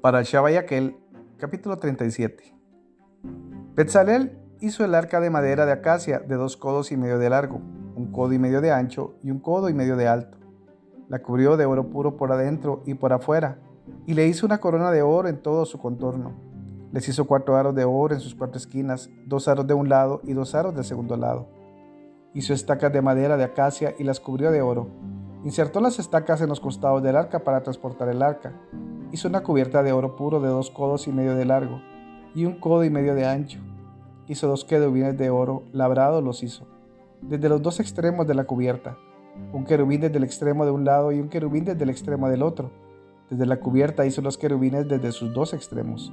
Para Shabayakel, capítulo 37. Betzalel hizo el arca de madera de acacia de dos codos y medio de largo, un codo y medio de ancho y un codo y medio de alto. La cubrió de oro puro por adentro y por afuera, y le hizo una corona de oro en todo su contorno. Les hizo cuatro aros de oro en sus cuatro esquinas, dos aros de un lado y dos aros del segundo lado. Hizo estacas de madera de acacia y las cubrió de oro. Insertó las estacas en los costados del arca para transportar el arca Hizo una cubierta de oro puro de dos codos y medio de largo y un codo y medio de ancho. Hizo dos querubines de oro labrados los hizo, desde los dos extremos de la cubierta, un querubín desde el extremo de un lado y un querubín desde el extremo del otro. Desde la cubierta hizo los querubines desde sus dos extremos.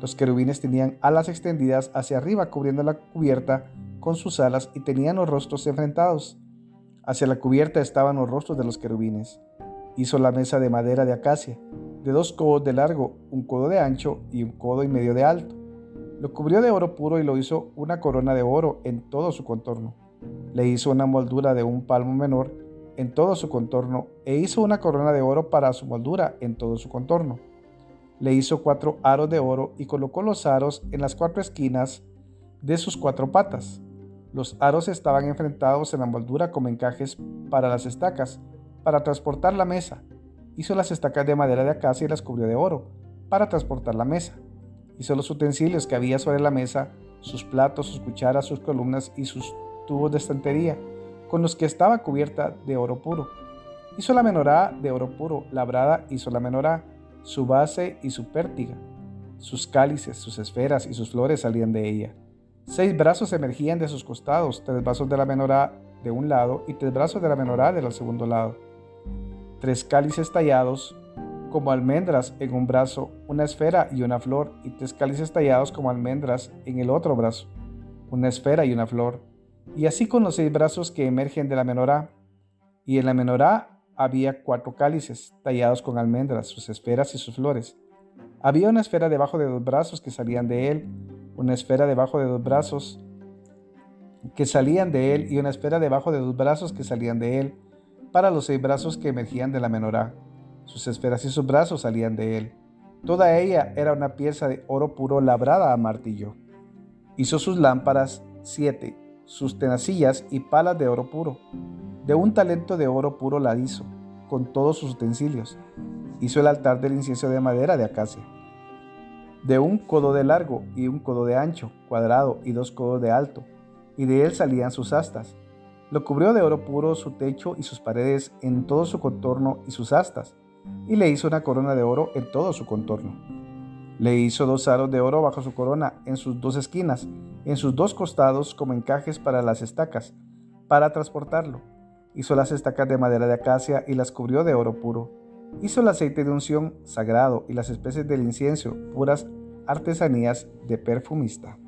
Los querubines tenían alas extendidas hacia arriba cubriendo la cubierta con sus alas y tenían los rostros enfrentados. Hacia la cubierta estaban los rostros de los querubines. Hizo la mesa de madera de acacia, de dos codos de largo, un codo de ancho y un codo y medio de alto. Lo cubrió de oro puro y lo hizo una corona de oro en todo su contorno. Le hizo una moldura de un palmo menor en todo su contorno e hizo una corona de oro para su moldura en todo su contorno. Le hizo cuatro aros de oro y colocó los aros en las cuatro esquinas de sus cuatro patas. Los aros estaban enfrentados en la moldura como encajes para las estacas, para transportar la mesa, Hizo las estacas de madera de acacia y las cubrió de oro para transportar la mesa. Hizo los utensilios que había sobre la mesa, sus platos, sus cucharas, sus columnas y sus tubos de estantería, con los que estaba cubierta de oro puro. Hizo la menorá de oro puro, labrada hizo la menorá, su base y su pértiga. Sus cálices, sus esferas y sus flores salían de ella. Seis brazos emergían de sus costados, tres brazos de la menorá de un lado y tres brazos de la menorá del segundo lado tres cálices tallados como almendras en un brazo, una esfera y una flor, y tres cálices tallados como almendras en el otro brazo, una esfera y una flor, y así con los seis brazos que emergen de la menorá. Y en la menorá había cuatro cálices tallados con almendras, sus esferas y sus flores. Había una esfera debajo de dos brazos que salían de él, una esfera debajo de dos brazos que salían de él y una esfera debajo de dos brazos que salían de él para los seis brazos que emergían de la menorá. Sus esferas y sus brazos salían de él. Toda ella era una pieza de oro puro labrada a martillo. Hizo sus lámparas siete, sus tenacillas y palas de oro puro. De un talento de oro puro la hizo, con todos sus utensilios. Hizo el altar del incienso de madera de acacia. De un codo de largo y un codo de ancho, cuadrado y dos codos de alto, y de él salían sus astas lo cubrió de oro puro su techo y sus paredes en todo su contorno y sus astas, y le hizo una corona de oro en todo su contorno. Le hizo dos aros de oro bajo su corona en sus dos esquinas, en sus dos costados como encajes para las estacas, para transportarlo. Hizo las estacas de madera de acacia y las cubrió de oro puro. Hizo el aceite de unción sagrado y las especies del incienso, puras artesanías de perfumista.